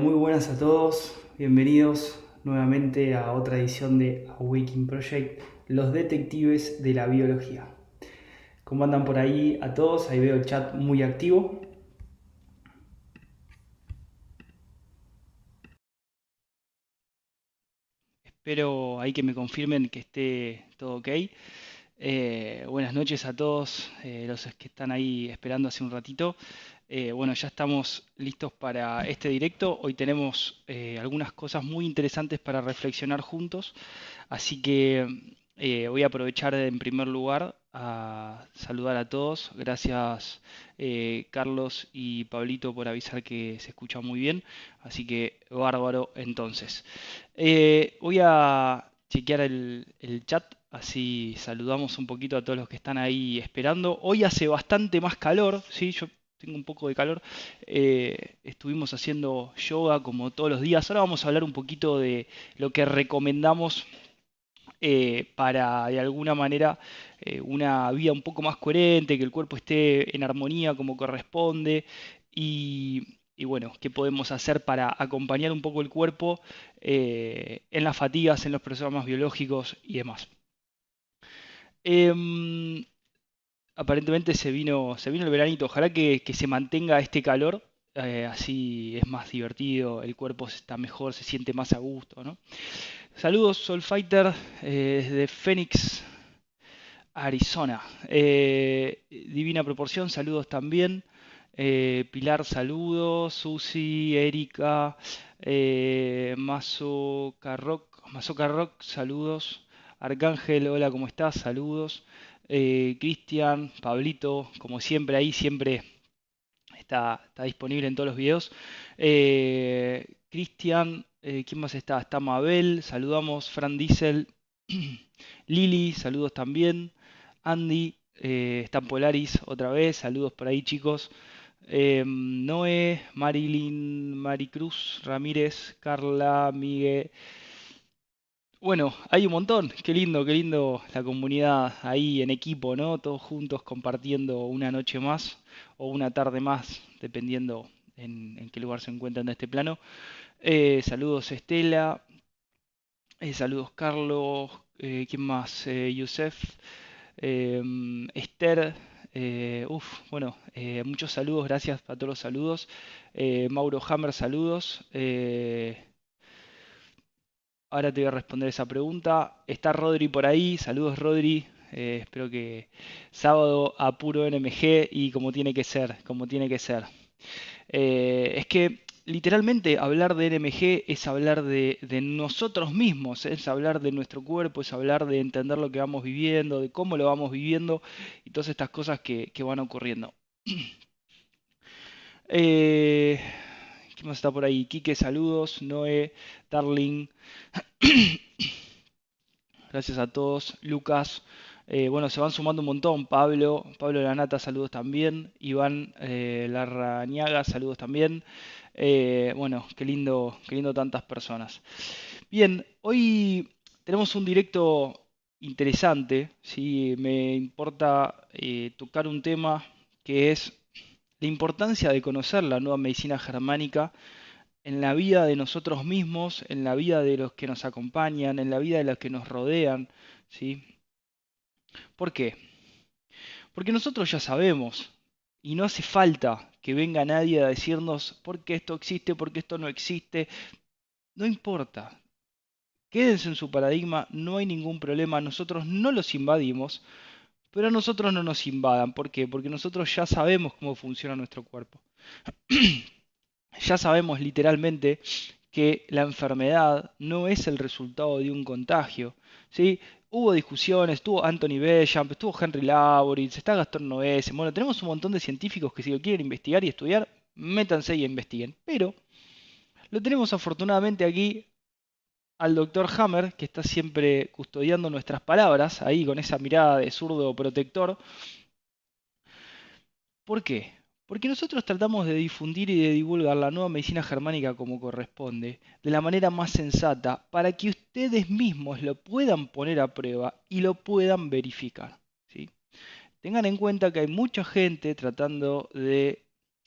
muy buenas a todos, bienvenidos nuevamente a otra edición de Awakening Project, los detectives de la biología. ¿Cómo andan por ahí a todos? Ahí veo el chat muy activo. Espero ahí que me confirmen que esté todo ok. Eh, buenas noches a todos eh, los que están ahí esperando hace un ratito. Eh, bueno, ya estamos listos para este directo. Hoy tenemos algunas cosas muy interesantes para reflexionar juntos. Así que voy a aprovechar en primer lugar a saludar a todos. Gracias Carlos y Pablito por avisar que se escucha muy bien. Así que bárbaro entonces. voy a chequear el chat Así saludamos un poquito a todos los que están ahí esperando. Hoy hace bastante más calor, ¿sí? Yo tengo un poco de calor. Eh, estuvimos haciendo yoga como todos los días. Ahora vamos a hablar un poquito de lo que recomendamos eh, para de alguna manera eh, una vida un poco más coherente, que el cuerpo esté en armonía como corresponde y, bueno, qué podemos hacer para acompañar un poco el cuerpo en las fatigas, en los programas biológicos y demás. Em, aparentemente se vino, se vino el veranito. Ojalá que, se mantenga este calor. Eh, así es más divertido, el cuerpo está mejor, se siente más a gusto. ¿no? Saludos, Soulfighter, eh, desde Phoenix, Arizona. Eh, divina proporción, saludos también. Pilar, saludos. Susi, Erika, Mazo Carrock, saludos. Arcángel, hola, ¿cómo estás? Saludos. Eh, Cristian, Pablito, como siempre ahí, siempre está, disponible en todos los videos. Eh, Cristian, eh, ¿quién más está? Está Mabel, saludamos. Fran Diesel, Lili, saludos también. Andy, está Polaris otra vez, saludos por ahí chicos. Noé, Marilyn, Maricruz, Ramírez, Carla, Miguel. Bueno, hay un montón, qué lindo, qué lindo la comunidad ahí en equipo, ¿no? Todos juntos compartiendo una noche más o una tarde más, dependiendo en, qué lugar se encuentran de este plano. Eh, saludos Estela, eh, saludos Carlos, eh, ¿quién más? Yusef, Esther, uf, bueno, muchos saludos, gracias a todos los saludos. Mauro Hammer, saludos. Ahora te voy a responder esa pregunta. Está Rodri por ahí. Saludos Rodri. Eh, espero que sábado a puro NMG y como tiene que ser, como tiene que ser. Eh, es que literalmente hablar de NMG es hablar de, nosotros mismos, es hablar de nuestro cuerpo, es hablar de entender lo que vamos viviendo, de cómo lo vamos viviendo y todas estas cosas que, van ocurriendo. eh, ¿Quién más está por ahí? Quique, saludos. Noé, Darling. Gracias a todos. Lucas. Eh, bueno, se van sumando un montón. Pablo, Pablo Lanata, saludos también. Iván eh, Larrañaga, saludos también. Eh, bueno, qué lindo, qué lindo tantas personas. Bien, hoy tenemos un directo interesante. ¿sí? Me importa tocar un tema que es la importancia de conocer la nueva medicina germánica en la vida de nosotros mismos, en la vida de los que nos acompañan, en la vida de los que nos rodean. ¿sí? ¿Por qué? Porque nosotros ya sabemos y no hace falta que venga nadie a decirnos por qué esto existe, por qué esto no existe. No importa. Quédense en su paradigma, no hay ningún problema, nosotros no los invadimos, pero a nosotros no nos invadan. ¿Por qué? Porque nosotros ya sabemos cómo funciona nuestro cuerpo. ya sabemos literalmente que la enfermedad no es el resultado de un contagio. ¿sí? Hubo discusiones, estuvo Anthony Bechamp, estuvo Henry Lauritz, está Gastón Noes. Bueno, tenemos un montón de científicos que si lo quieren investigar y estudiar, métanse y investiguen. Pero lo tenemos afortunadamente aquí al doctor Hammer, que está siempre custodiando nuestras palabras, ahí con esa mirada de zurdo protector. ¿Por qué? Porque nosotros tratamos de difundir y de divulgar la nueva medicina germánica como corresponde, de la manera más sensata, para que ustedes mismos lo puedan poner a prueba y lo puedan verificar. ¿sí? Tengan en cuenta que hay mucha gente tratando de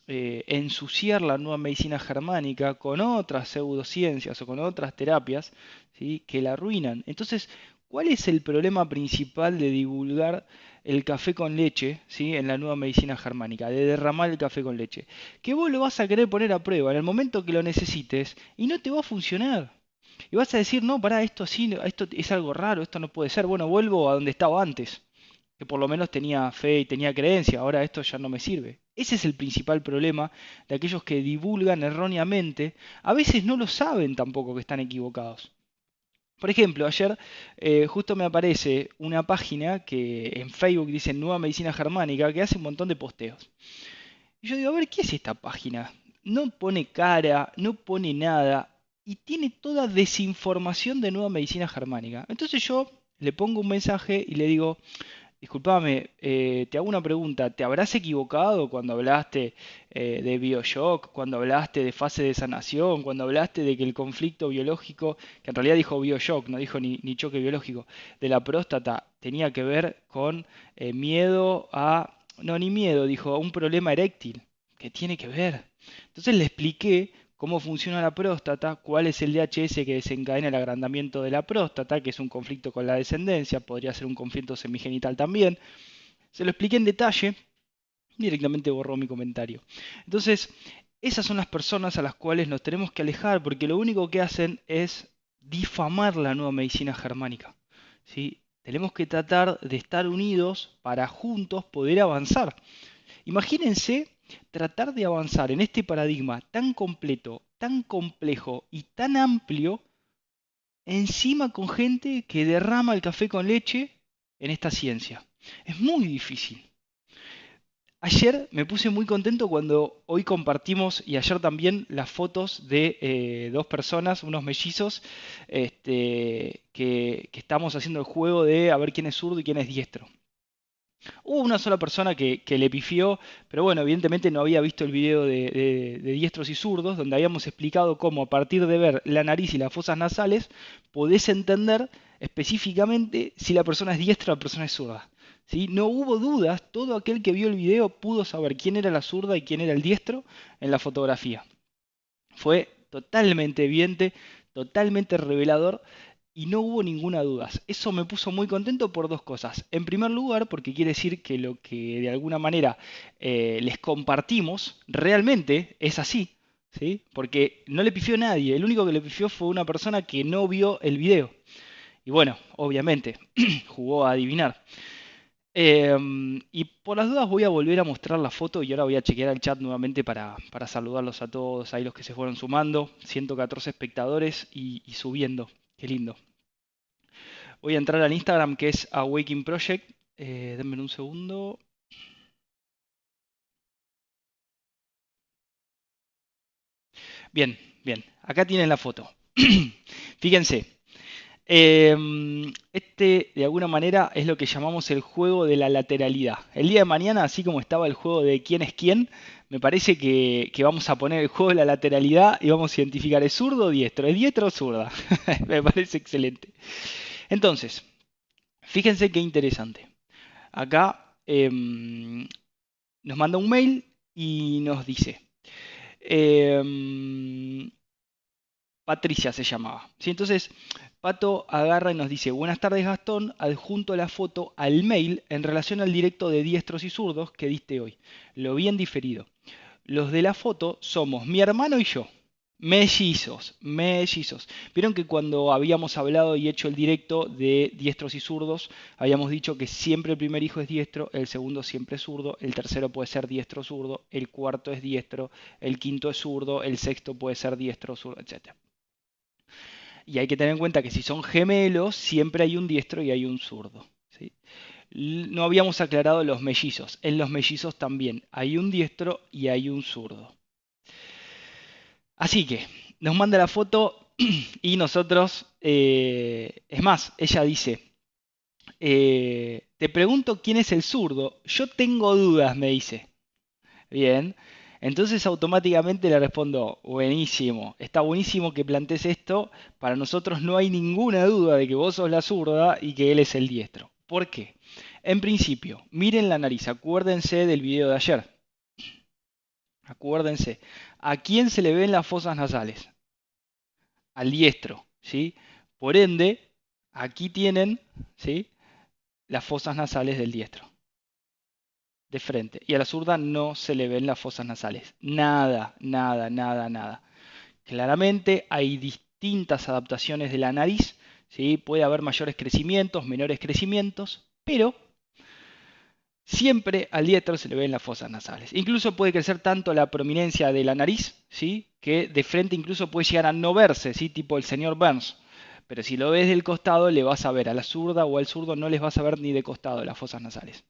eh, ensuciar la nueva medicina germánica con otras pseudociencias o con otras terapias ¿sí? que la arruinan. Entonces, ¿cuál es el problema principal de divulgar el café con leche en la nueva medicina germánica? De derramar el café con leche. Que vos lo vas a querer poner a prueba en el momento que lo necesites y no te va a funcionar. Y vas a decir, no, pará, esto así, esto es algo raro, esto no puede ser. Bueno, vuelvo a donde estaba antes, que por lo menos tenía fe y tenía creencia, ahora esto ya no me sirve. Ese es el principal problema de aquellos que divulgan erróneamente. A veces no lo saben tampoco que están equivocados. Por ejemplo, ayer eh, justo me aparece una página que en Facebook dice Nueva Medicina Germánica que hace un montón de posteos. Y yo digo, a ver, ¿qué es esta página? No pone cara, no pone nada y tiene toda desinformación de Nueva Medicina Germánica. Entonces yo le pongo un mensaje y le digo, Disculpame, eh, te hago una pregunta. ¿Te habrás equivocado cuando hablaste eh, de Bioshock, cuando hablaste de fase de sanación, cuando hablaste de que el conflicto biológico, que en realidad dijo Bioshock, no dijo ni, choque biológico, de la próstata, tenía que ver con eh, miedo a... No, ni miedo, dijo, a un problema eréctil. ¿Qué tiene que ver? Entonces le expliqué cómo funciona la próstata, cuál es el DHS que desencadena el agrandamiento de la próstata, que es un conflicto con la descendencia, podría ser un conflicto semigenital también. Se lo expliqué en detalle, directamente borró mi comentario. Entonces, esas son las personas a las cuales nos tenemos que alejar, porque lo único que hacen es difamar la nueva medicina germánica. ¿sí? Tenemos que tratar de estar unidos para juntos poder avanzar. Imagínense tratar de avanzar en este paradigma tan completo, tan complejo y tan amplio, encima con gente que derrama el café con leche en esta ciencia. Es muy difícil. Ayer me puse muy contento cuando hoy compartimos y ayer también las fotos de eh, dos personas, unos mellizos, este, que, que estamos haciendo el juego de a ver quién es zurdo y quién es diestro. Hubo una sola persona que, le pifió, pero bueno, evidentemente no había visto el video de, diestros y zurdos, donde habíamos explicado cómo a partir de ver la nariz y las fosas nasales, podés entender específicamente si la persona es diestra o la persona es zurda. ¿Sí? No hubo dudas, todo aquel que vio el video pudo saber quién era la zurda y quién era el diestro en la fotografía. Fue totalmente evidente, totalmente revelador y no hubo ninguna duda. Eso me puso muy contento por dos cosas. En primer lugar, porque quiere decir que lo que de alguna manera eh, les compartimos realmente es así. ¿sí? Porque no le pifió nadie. El único que le pifió fue una persona que no vio el video. Y bueno, obviamente, jugó a adivinar. Em, y por las dudas voy a volver a mostrar la foto y ahora voy a chequear el chat nuevamente para, saludarlos a todos ahí los que se fueron sumando. 114 espectadores y subiendo. Qué lindo. Voy a entrar al Instagram que es Awakening Project. Eh, denme un segundo. Bien, bien. Acá tienen la foto. Fíjense. Em, este, de alguna manera, es lo que llamamos el juego de la lateralidad. El día de mañana, así como estaba el juego de quién es quién, me parece que, vamos a poner el juego de la lateralidad y vamos a identificar es zurdo o diestro, es diestro o zurda. me parece excelente. Entonces, fíjense qué interesante. Acá em, nos manda un mail y nos dice, em, Patricia se llamaba. ¿sí? Entonces, Pato agarra y nos dice, buenas tardes Gastón, adjunto la foto al mail en relación al directo de diestros y zurdos que diste hoy. Lo bien diferido. Los de la foto somos mi hermano y yo. Mellizos, mellizos. Vieron que cuando habíamos hablado y hecho el directo de diestros y zurdos, habíamos dicho que siempre el primer hijo es diestro, el segundo siempre es zurdo, el tercero puede ser diestro zurdo, el cuarto es diestro, el quinto es zurdo, el sexto puede ser diestro zurdo, etc. Y hay que tener en cuenta que si son gemelos, siempre hay un diestro y hay un zurdo. No habíamos aclarado los mellizos. En los mellizos también hay un diestro y hay un zurdo. Así que nos manda la foto y nosotros, eh, es más, ella dice, eh, te pregunto quién es el zurdo, yo tengo dudas, me dice. Bien, entonces automáticamente le respondo, buenísimo, está buenísimo que plantees esto, para nosotros no hay ninguna duda de que vos sos la zurda y que él es el diestro. ¿Por qué? En principio, miren la nariz, acuérdense del video de ayer. Acuérdense, ¿a quién se le ven las fosas nasales? Al diestro, ¿sí? Por ende, aquí tienen, ¿sí? Las fosas nasales del diestro. De frente. Y a la zurda no se le ven las fosas nasales. Nada, nada, nada, nada. Claramente hay distintas adaptaciones de la nariz. ¿sí? Puede haber mayores crecimientos, menores crecimientos, pero siempre al diestro se le ven las fosas nasales. Incluso puede crecer tanto la prominencia de la nariz, ¿sí? que de frente incluso puede llegar a no verse, ¿sí? tipo el señor Burns. Pero si lo ves del costado, le vas a ver a la zurda o al zurdo, no les vas a ver ni de costado las fosas nasales.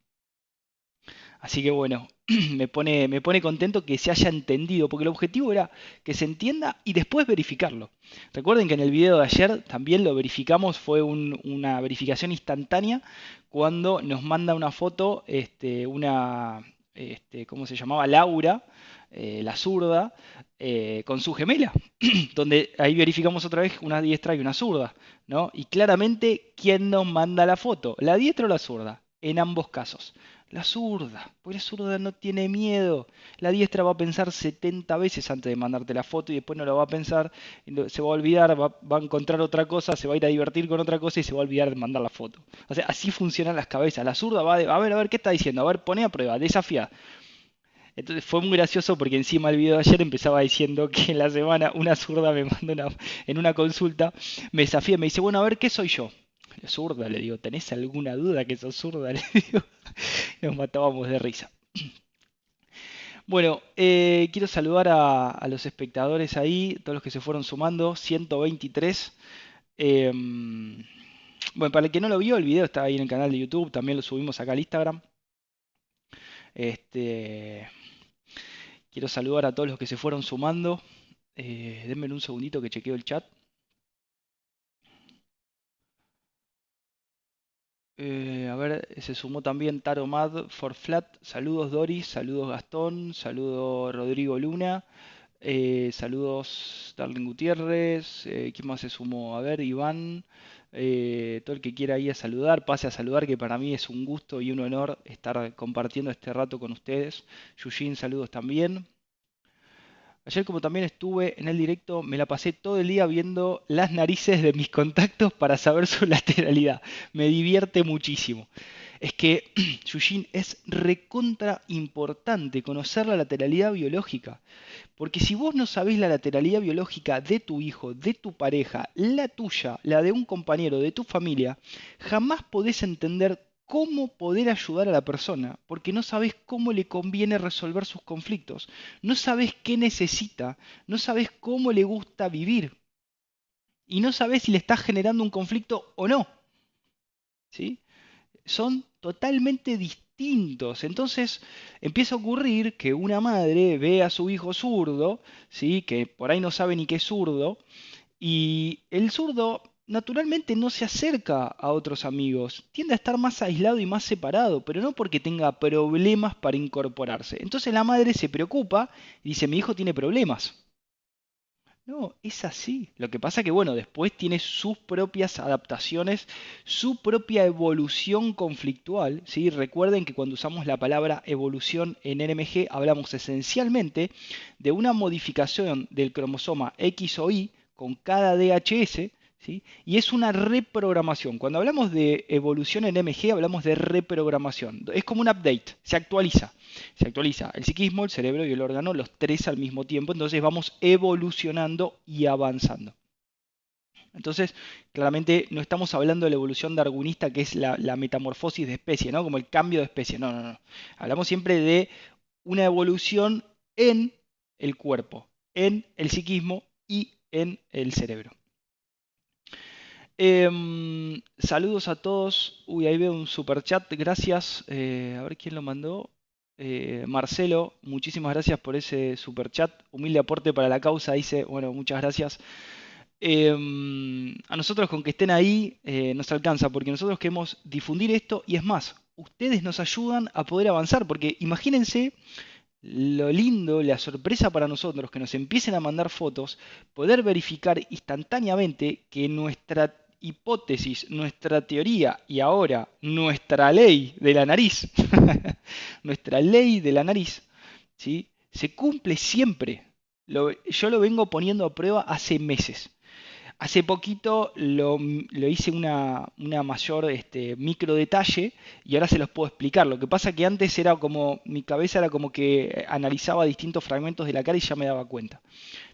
Así que bueno, me pone, me pone contento que se haya entendido, porque el objetivo era que se entienda y después verificarlo. Recuerden que en el video de ayer también lo verificamos, fue una verificación instantánea cuando nos manda una foto, este, una, este, ¿cómo se llamaba? Laura, eh, la zurda, eh, con su gemela, donde ahí verificamos otra vez una diestra y una zurda, ¿no? Y claramente, ¿quién nos manda la foto? ¿La diestra o la zurda? En ambos casos. La zurda, porque la zurda no tiene miedo. La diestra va a pensar 70 veces antes de mandarte la foto y después no la va a pensar, se va a olvidar, va, a encontrar otra cosa, se va a ir a divertir con otra cosa y se va a olvidar de mandar la foto. Así funcionan las cabezas. La zurda va a, a ver, a ver, ¿qué está diciendo? A ver, pone a prueba, desafía. Entonces fue muy gracioso porque encima el video de ayer empezaba diciendo que en la semana una zurda me mandó en una consulta, me desafía, me dice, bueno, a ver, ¿qué soy yo? Zurda, le digo, ¿tenés alguna duda que sos zurda? Le digo, nos matábamos de risa. Bueno, eh, quiero saludar a, los espectadores ahí, todos los que se fueron sumando, 123. Em, bueno, para el que no lo vio, el video está ahí en el canal de YouTube, también lo subimos acá al Instagram. Este, quiero saludar a todos los que se fueron sumando. Eh, denme un segundito que chequeo el chat. Eh, a ver, se sumó también Taro Mad for Flat. Saludos Doris, saludos Gastón, saludos Rodrigo Luna, eh, saludos Darling Gutiérrez. Eh, ¿Quién más se sumó? A ver, Iván. todo el que quiera ir a saludar, pase a saludar, que para mí es un gusto y un honor estar compartiendo este rato con ustedes. Yushin, saludos también. Ayer como también estuve en el directo, me la pasé todo el día viendo las narices de mis contactos para saber su lateralidad. Me divierte muchísimo. Es que, Yushin, es recontra importante conocer la lateralidad biológica. Porque si vos no sabés la lateralidad biológica de tu hijo, de tu pareja, la tuya, la de un compañero, de tu familia, jamás podés entender cómo poder ayudar a la persona, porque no sabes cómo le conviene resolver sus conflictos, no sabes qué necesita, no sabes cómo le gusta vivir y no sabes si le estás generando un conflicto o no. ¿Sí? Son totalmente distintos. Entonces empieza a ocurrir que una madre ve a su hijo zurdo, ¿sí? que por ahí no sabe ni qué es zurdo, y el zurdo naturalmente no se acerca a otros amigos, tiende a estar más aislado y más separado, pero no porque tenga problemas para incorporarse. Entonces la madre se preocupa y dice, mi hijo tiene problemas. No, es así. Lo que pasa que, bueno, después tiene sus propias adaptaciones, su propia evolución conflictual. ¿sí? Recuerden que cuando usamos la palabra evolución en NMG hablamos esencialmente de una modificación del cromosoma X o Y con cada DHS y es una reprogramación. Cuando hablamos de evolución en MG, hablamos de reprogramación. Es como un update, se actualiza. Se actualiza el psiquismo, el cerebro y el órgano, los tres al mismo tiempo. Entonces vamos evolucionando y avanzando. Entonces, claramente no estamos hablando de la evolución darwinista, que es la, metamorfosis de especie, ¿no? Como el cambio de especie. No, no, no. Hablamos siempre de una evolución en el cuerpo, en el psiquismo y en el cerebro. Em, saludos a todos. Uy, ahí veo un super chat. Gracias. Eh, a ver quién lo mandó. Eh, Marcelo, muchísimas gracias por ese super chat. Humilde aporte para la causa. Dice, bueno, muchas gracias. Em, a nosotros con que estén ahí eh, nos alcanza porque nosotros queremos difundir esto y es más, ustedes nos ayudan a poder avanzar porque imagínense lo lindo, la sorpresa para nosotros que nos empiecen a mandar fotos, poder verificar instantáneamente que nuestra hipótesis, nuestra teoría y ahora nuestra ley de la nariz, nuestra ley de la nariz, ¿sí? se cumple siempre. yo lo vengo poniendo a prueba hace meses. Hace poquito lo, hice una, mayor este, micro detalle y ahora se los puedo explicar. Lo que pasa que antes era como, mi cabeza era como que analizaba distintos fragmentos de la cara y ya me daba cuenta.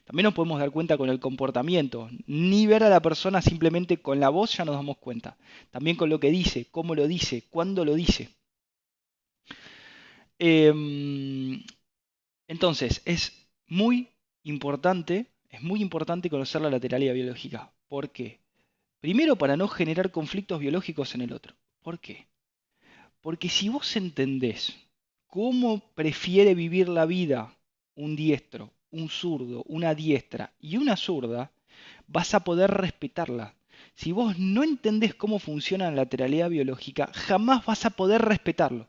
También nos podemos dar cuenta con el comportamiento. Ni ver a la persona simplemente con la voz ya nos damos cuenta. También con lo que dice, cómo lo dice, cuándo lo dice. Em, entonces, es muy importante es muy importante conocer la lateralidad biológica. ¿Por qué? Primero para no generar conflictos biológicos en el otro. ¿Por qué? Porque si vos entendés cómo prefiere vivir la vida un diestro, un zurdo, una diestra y una zurda, vas a poder respetarla. Si vos no entendés cómo funciona la lateralidad biológica, jamás vas a poder respetarlo.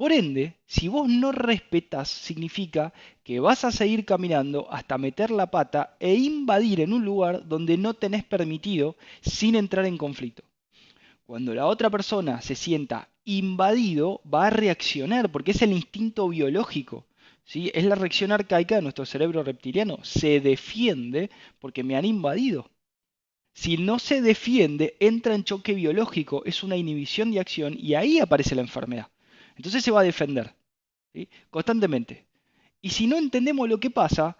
Por ende, si vos no respetas, significa que vas a seguir caminando hasta meter la pata e invadir en un lugar donde no tenés permitido sin entrar en conflicto. Cuando la otra persona se sienta invadido, va a reaccionar porque es el instinto biológico. ¿sí? Es la reacción arcaica de nuestro cerebro reptiliano. Se defiende porque me han invadido. Si no se defiende, entra en choque biológico, es una inhibición de acción y ahí aparece la enfermedad. Entonces se va a defender constantemente. Y si no entendemos lo que pasa,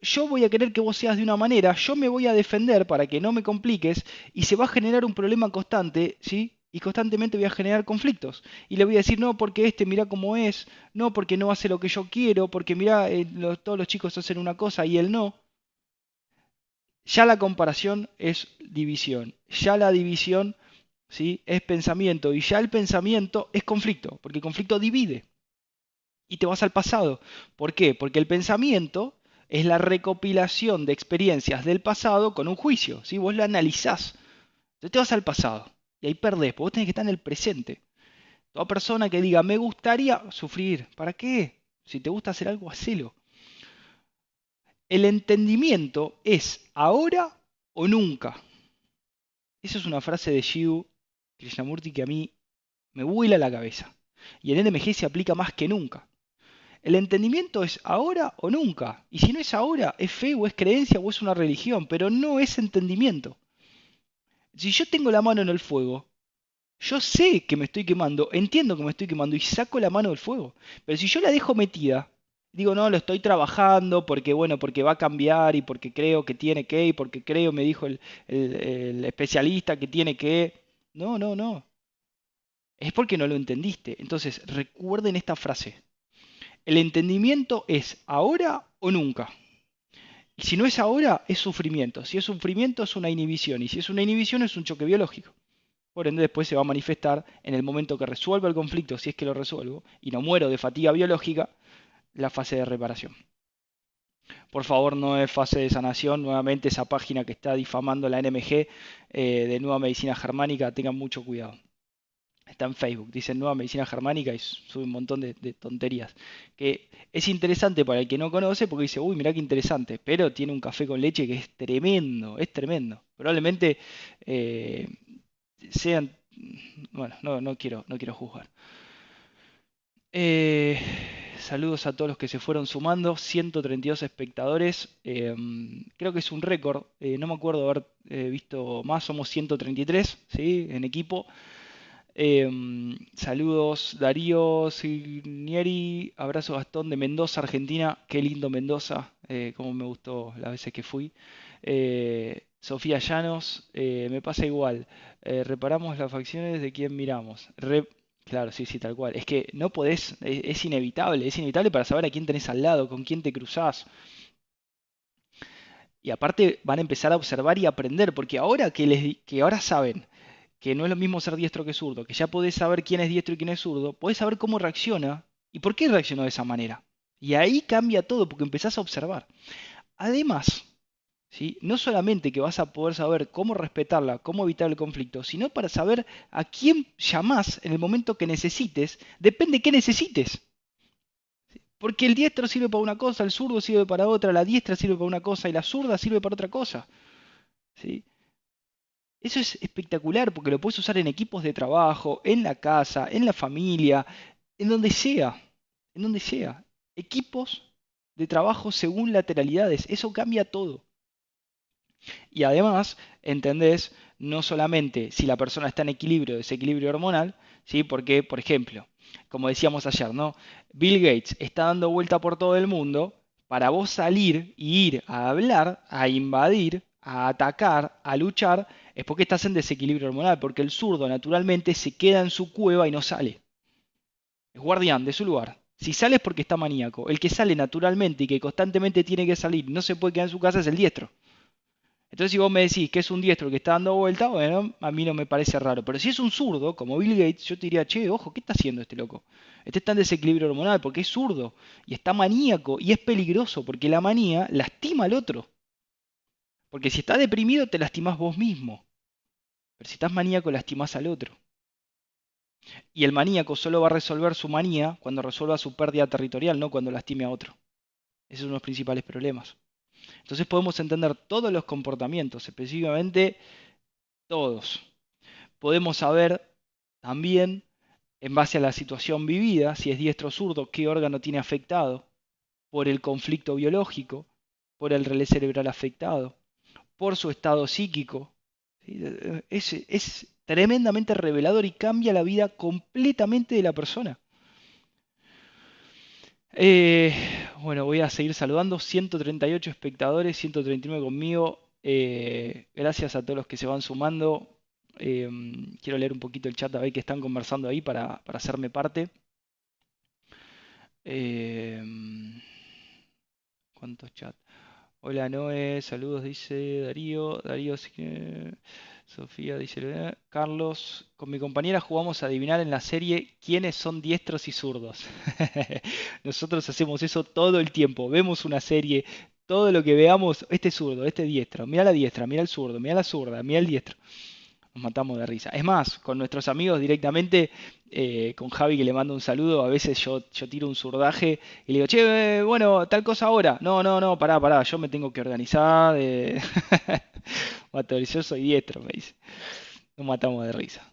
yo voy a querer que vos seas de una manera, yo me voy a defender para que no me compliques y se va a generar un problema constante, ¿sí? Y constantemente voy a generar conflictos. Y le voy a decir, no, porque este mira cómo es, no, porque no hace lo que yo quiero, porque mira, eh, todos los chicos hacen una cosa y él no. Ya la comparación es división. Ya la división ¿sí? es pensamiento y ya el pensamiento es conflicto, porque el conflicto divide y te vas al pasado. ¿Por qué? Porque el pensamiento es la recopilación de experiencias del pasado con un juicio, ¿sí? vos lo analizás, entonces te vas al pasado y ahí perdés, porque vos tenés que estar en el presente. Toda persona que diga, me gustaría sufrir, ¿para qué? Si te gusta hacer algo, hacelo. El entendimiento es ahora o nunca. Esa es una frase de Shiu Krishnamurti que a mí me vuela la cabeza. Y en NMG se aplica más que nunca. El entendimiento es ahora o nunca. Y si no es ahora, es fe o es creencia o es una religión, pero no es entendimiento. Si yo tengo la mano en el fuego, yo sé que me estoy quemando, entiendo que me estoy quemando y saco la mano del fuego. Pero si yo la dejo metida, digo, no, lo estoy trabajando porque, bueno, porque va a cambiar y porque creo que tiene que y porque creo, me dijo el, el especialista que tiene que... No, no, no. Es porque no lo entendiste. Entonces, recuerden esta frase. El entendimiento es ahora o nunca. Si no es ahora, es sufrimiento. Si es sufrimiento, es una inhibición. Y si es una inhibición, es un choque biológico. Por ende, después se va a manifestar en el momento que resuelva el conflicto, si es que lo resuelvo, y no muero de fatiga biológica, la fase de reparación. Por favor, no es fase de sanación. Nuevamente, esa página que está difamando la NMG eh, de Nueva Medicina Germánica, tengan mucho cuidado. Está en Facebook, dice Nueva Medicina Germánica y sube un montón de, tonterías. Que es interesante para el que no conoce porque dice, uy, mirá qué interesante, pero tiene un café con leche que es tremendo, es tremendo. Probablemente eh, sean. Bueno, no, no, quiero, no quiero juzgar. Eh, saludos a todos los que se fueron sumando, 132 espectadores, em, creo que es un récord, eh, no me acuerdo haber eh, visto más, somos 133 ¿sí? en equipo. Em, saludos Darío Signieri, abrazo Gastón de Mendoza, Argentina, qué lindo Mendoza, eh, como me gustó las veces que fui. Sofía Llanos, me pasa igual, reparamos las facciones de quien miramos. Claro, sí, sí, tal cual. Es que no podés, es, inevitable, es inevitable para saber a quién tenés al lado, con quién te cruzás. Y aparte van a empezar a observar y aprender, porque ahora que, les, que ahora saben que no es lo mismo ser diestro que zurdo, que ya podés saber quién es diestro y quién es zurdo, podés saber cómo reacciona y por qué reaccionó de esa manera. Y ahí cambia todo, porque empezás a observar. Además, no solamente que vas a poder saber cómo respetarla, cómo evitar el conflicto, sino para saber a quién llamás en el momento que necesites, depende qué necesites. Porque el diestro sirve para una cosa, el zurdo sirve para otra, la diestra sirve para una cosa y la zurda sirve para otra cosa. ¿sí? Eso es espectacular porque lo puedes usar en equipos de trabajo, en la casa, en la familia, en donde sea. En donde sea. Equipos de trabajo según lateralidades. Eso cambia todo. Y además, entendés no solamente si la persona está en equilibrio o desequilibrio hormonal, ¿sí? porque, por ejemplo, como decíamos ayer, ¿no? Bill Gates está dando vuelta por todo el mundo, para vos salir y ir a hablar, a invadir, a atacar, a luchar, es porque estás en desequilibrio hormonal, porque el zurdo naturalmente se queda en su cueva y no sale. Es guardián de su lugar. Si sale es porque está maníaco. El que sale naturalmente y que constantemente tiene que salir, no se puede quedar en su casa, es el diestro. Entonces, si vos me decís que es un diestro que está dando vuelta, bueno, a mí no me parece raro. Pero si es un zurdo, como Bill Gates, yo te diría, che, ojo, ¿qué está haciendo este loco? Este está en desequilibrio hormonal porque es zurdo y está maníaco y es peligroso porque la manía lastima al otro. Porque si estás deprimido, te lastimas vos mismo. Pero si estás maníaco, lastimas al otro. Y el maníaco solo va a resolver su manía cuando resuelva su pérdida territorial, no cuando lastime a otro. Esos son los principales problemas. Entonces podemos entender todos los comportamientos, específicamente todos. Podemos saber también, en base a la situación vivida, si es diestro o zurdo, qué órgano tiene afectado, por el conflicto biológico, por el relé cerebral afectado, por su estado psíquico. Es, tremendamente revelador y cambia la vida completamente de la persona. Eh, bueno, voy a seguir saludando. 138 espectadores, 139 conmigo. Eh, gracias a todos los que se van sumando. Eh, quiero leer un poquito el chat a ver qué están conversando ahí para, para hacerme parte. ¿Cuántos chats? Hola Noé, saludos, dice Darío. Darío, Sofía dice, Carlos, con mi compañera jugamos a adivinar en la serie quiénes son diestros y zurdos. Nosotros hacemos eso todo el tiempo. Vemos una serie, todo lo que veamos, este zurdo, este diestro, mira la diestra, mira el zurdo, mira la zurda, mira el diestro nos matamos de risa. Es más, con nuestros amigos directamente, eh, con Javi que le mando un saludo, a veces yo, yo tiro un surdaje y le digo, che, bueno, tal cosa ahora. No, no, no, pará, pará, yo me tengo que organizar. Eh... yo soy diestro, me dice. Nos matamos de risa.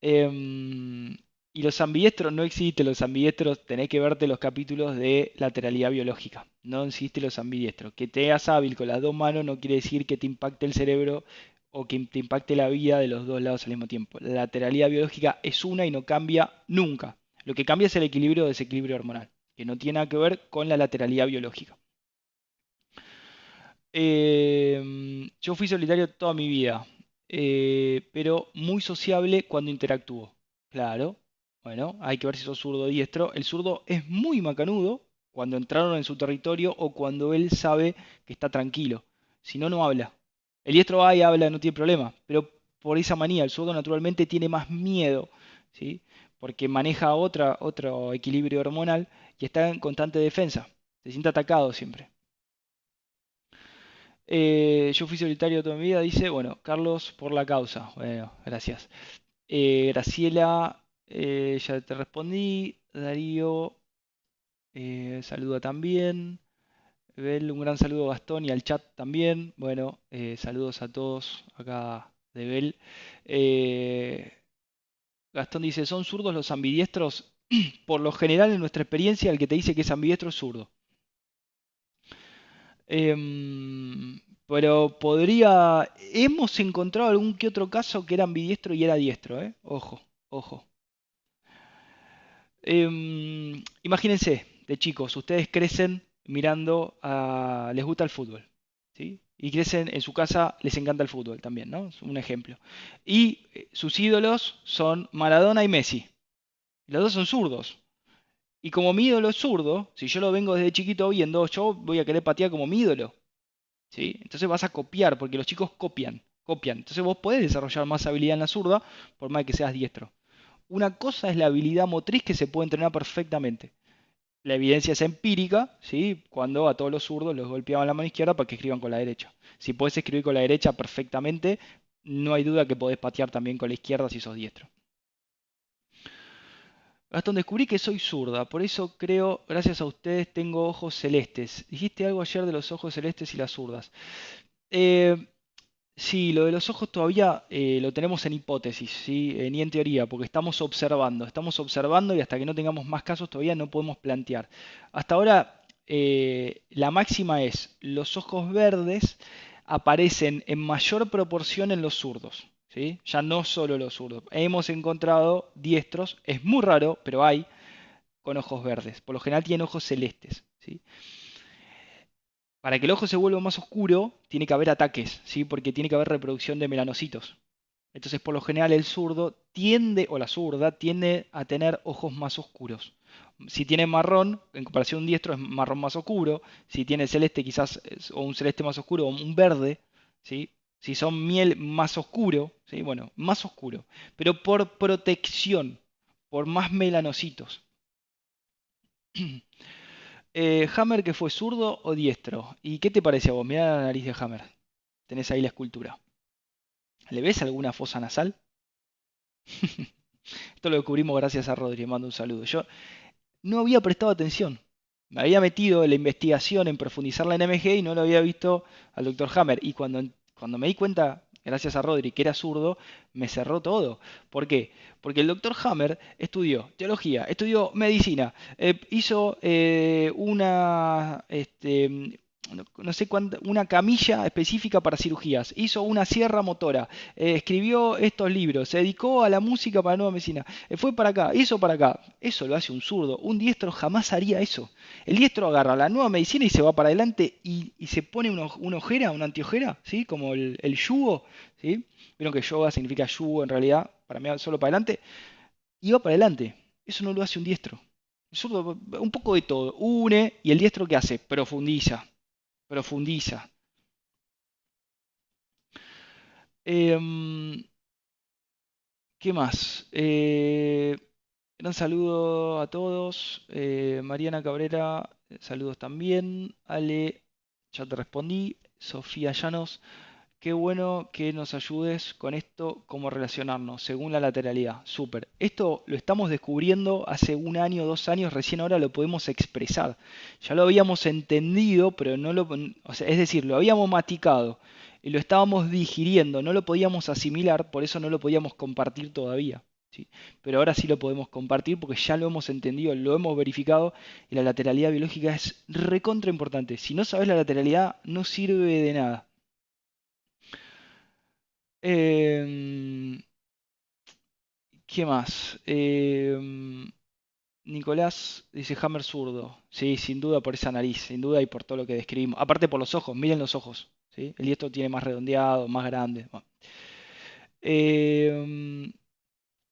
Em, y los ambidiestros no existen, los ambidiestros tenés que verte los capítulos de lateralidad biológica. No existen los ambidiestros. Que te hagas hábil con las dos manos no quiere decir que te impacte el cerebro o que te impacte la vida de los dos lados al mismo tiempo. La lateralidad biológica es una y no cambia nunca. Lo que cambia es el equilibrio o desequilibrio hormonal, que no tiene nada que ver con la lateralidad biológica. Em, yo fui solitario toda mi vida, eh, pero muy sociable cuando interactúo. Claro, bueno, hay que ver si sos zurdo o diestro. El zurdo es muy macanudo cuando entraron en su territorio o cuando él sabe que está tranquilo. Si no, no habla. El diestro va y habla, no tiene problema, pero por esa manía, el zurdo naturalmente tiene más miedo, ¿sí? porque maneja otra, otro equilibrio hormonal y está en constante defensa, se siente atacado siempre. Eh, yo fui solitario toda mi vida, dice, bueno, Carlos por la causa. Bueno, gracias. Eh, Graciela, eh, ya te respondí. Darío, saluda también un gran saludo Gastón y al chat también. Bueno, eh, saludos a todos acá de Bel. Eh, Gastón dice, ¿son zurdos los ambidiestros? Por lo general, en nuestra experiencia, el que te dice que es ambidiestro es zurdo. Em, pero podría... Hemos encontrado algún que otro caso que era ambidiestro y era diestro, ¿eh? Ojo, ojo. Em, imagínense, de chicos, ustedes crecen mirando a... les gusta el fútbol. ¿sí? Y crecen en su casa, les encanta el fútbol también, ¿no? Es un ejemplo. Y eh, sus ídolos son Maradona y Messi. Los dos son zurdos. Y como mi ídolo es zurdo, si yo lo vengo desde chiquito viendo, yo voy a querer patear como mi ídolo. ¿sí? Entonces vas a copiar, porque los chicos copian, copian. Entonces vos podés desarrollar más habilidad en la zurda, por más que seas diestro. Una cosa es la habilidad motriz que se puede entrenar perfectamente la evidencia es empírica, ¿sí? cuando a todos los zurdos los golpeaban la mano izquierda para que escriban con la derecha. Si puedes escribir con la derecha perfectamente, no hay duda que podés patear también con la izquierda si sos diestro. Gastón, descubrí que soy zurda, por eso creo, gracias a ustedes, tengo ojos celestes. Dijiste algo ayer de los ojos celestes y las zurdas. Eh, Sí, lo de los ojos todavía eh, lo tenemos en hipótesis, ¿sí? Eh, ni en teoría, porque estamos observando, estamos observando y hasta que no tengamos más casos todavía no podemos plantear. Hasta ahora eh, la máxima es los ojos verdes aparecen en mayor proporción en los zurdos. ¿sí? Ya no solo los zurdos. Hemos encontrado diestros, es muy raro, pero hay, con ojos verdes. Por lo general tienen ojos celestes. ¿sí? Para que el ojo se vuelva más oscuro, tiene que haber ataques, ¿sí? porque tiene que haber reproducción de melanocitos. Entonces, por lo general, el zurdo tiende, o la zurda, tiende a tener ojos más oscuros. Si tiene marrón, en comparación a un diestro, es marrón más oscuro. Si tiene celeste, quizás, o un celeste más oscuro, o un verde, ¿sí? Si son miel más oscuro, ¿sí? Bueno, más oscuro. Pero por protección, por más melanocitos. Eh, Hammer que fue zurdo o diestro. ¿Y qué te parece a vos? Mirá la nariz de Hammer. Tenés ahí la escultura. ¿Le ves alguna fosa nasal? Esto lo descubrimos gracias a Rodri, mando un saludo. Yo no había prestado atención. Me había metido en la investigación, en profundizar la NMG y no lo había visto al doctor Hammer. Y cuando, cuando me di cuenta, gracias a Rodri, que era zurdo, me cerró todo. ¿Por qué? Porque el doctor Hammer estudió teología, estudió medicina, eh, hizo eh, una, este, no, sé cuánta, una camilla específica para cirugías, hizo una sierra motora, eh, escribió estos libros, se dedicó a la música para la nueva medicina, eh, fue para acá, hizo para acá. Eso lo hace un zurdo. Un diestro jamás haría eso. El diestro agarra la nueva medicina y se va para adelante y, se pone una, ojera, una antiojera, ¿sí? como el, yugo. ¿sí? Vieron que yoga significa yugo en realidad, para mí solo para adelante. Y va para adelante. Eso no lo hace un diestro. Un poco de todo. Une y el diestro ¿qué hace? Profundiza profundiza. Em, ¿Qué más? Eh, gran saludo a todos. Eh, Mariana Cabrera, saludos también. Ale, ya te respondí. Sofía Llanos, Qué bueno que nos ayudes con esto, cómo relacionarnos según la lateralidad. Súper. Esto lo estamos descubriendo hace un año, dos años, recién ahora lo podemos expresar. Ya lo habíamos entendido, pero no lo... es decir, lo habíamos maticado y lo estábamos digiriendo, no lo podíamos asimilar, por eso no lo podíamos compartir todavía. ¿sí? Pero ahora sí lo podemos compartir porque ya lo hemos entendido, lo hemos verificado y la lateralidad biológica es recontra importante. Si no sabes la lateralidad, no sirve de nada. Em, ¿Qué más? Em, Nicolás dice Hammer zurdo. Sí, sin duda por esa nariz, sin duda y por todo lo que describimos. Aparte por los ojos, miren los ojos. ¿sí? El diestro tiene más redondeado, más grande. Em,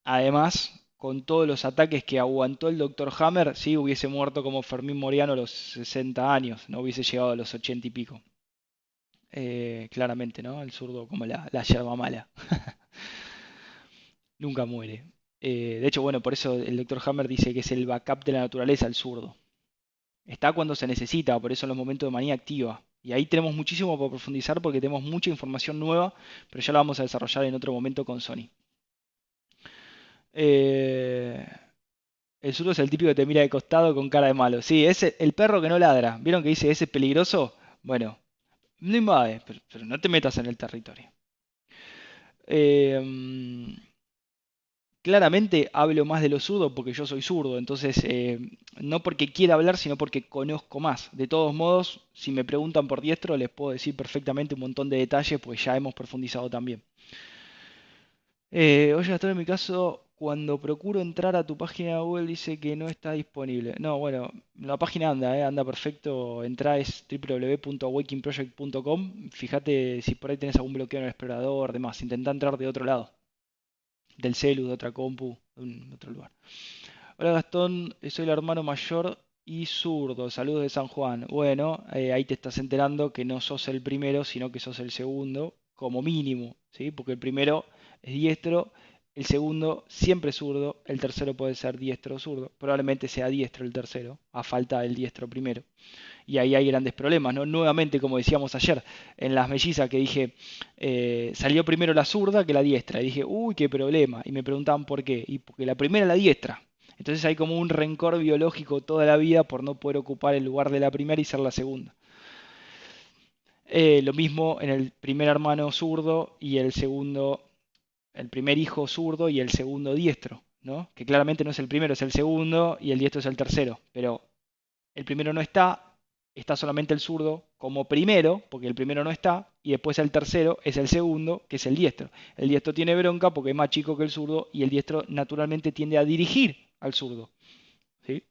además, con todos los ataques que aguantó el Dr. Hammer, sí hubiese muerto como Fermín Moriano a los 60 años, no hubiese llegado a los 80 y pico. Eh, claramente, ¿no? El zurdo como la, la yerba mala. Nunca muere. Eh, de hecho, bueno, por eso el Dr. Hammer dice que es el backup de la naturaleza, el zurdo. Está cuando se necesita, por eso en los momentos de manía activa. Y ahí tenemos muchísimo para profundizar porque tenemos mucha información nueva, pero ya la vamos a desarrollar en otro momento con Sony. Eh, el zurdo es el típico que te mira de costado con cara de malo. Sí, es el perro que no ladra. ¿Vieron que dice ese es peligroso? Bueno, no invades, pero, no te metas en el territorio. Em, claramente hablo más de lo zurdo porque yo soy zurdo, entonces eh, no porque quiera hablar, sino porque conozco más. De todos modos, si me preguntan por diestro, les puedo decir perfectamente un montón de detalles, pues ya hemos profundizado también. Eh, oye, hasta en mi caso, cuando procuro entrar a tu página Google dice que no está disponible. No, bueno, la página anda, eh, anda perfecto. Entra es www.awakingproject.com. Fíjate si por ahí tenés algún bloqueo en el explorador, demás. Intenta entrar de otro lado. Del celu, de otra compu, de otro lugar. Hola Gastón, soy el hermano mayor y zurdo. Saludos de San Juan. Bueno, eh, ahí te estás enterando que no sos el primero, sino que sos el segundo, como mínimo, ¿sí? Porque el primero es diestro el segundo siempre zurdo, el tercero puede ser diestro o zurdo, probablemente sea diestro el tercero, a falta del diestro primero. Y ahí hay grandes problemas, ¿no? Nuevamente, como decíamos ayer, en las mellizas que dije, eh, salió primero la zurda que la diestra. Y dije, uy, qué problema. Y me preguntaban por qué. Y porque la primera la diestra. Entonces hay como un rencor biológico toda la vida por no poder ocupar el lugar de la primera y ser la segunda. Eh, lo mismo en el primer hermano zurdo y el segundo el primer hijo zurdo y el segundo diestro, ¿no? Que claramente no es el primero, es el segundo y el diestro es el tercero, pero el primero no está, está solamente el zurdo como primero, porque el primero no está, y después el tercero es el segundo, que es el diestro. El diestro tiene bronca porque es más chico que el zurdo y el diestro naturalmente tiende a dirigir al zurdo. ¿sí?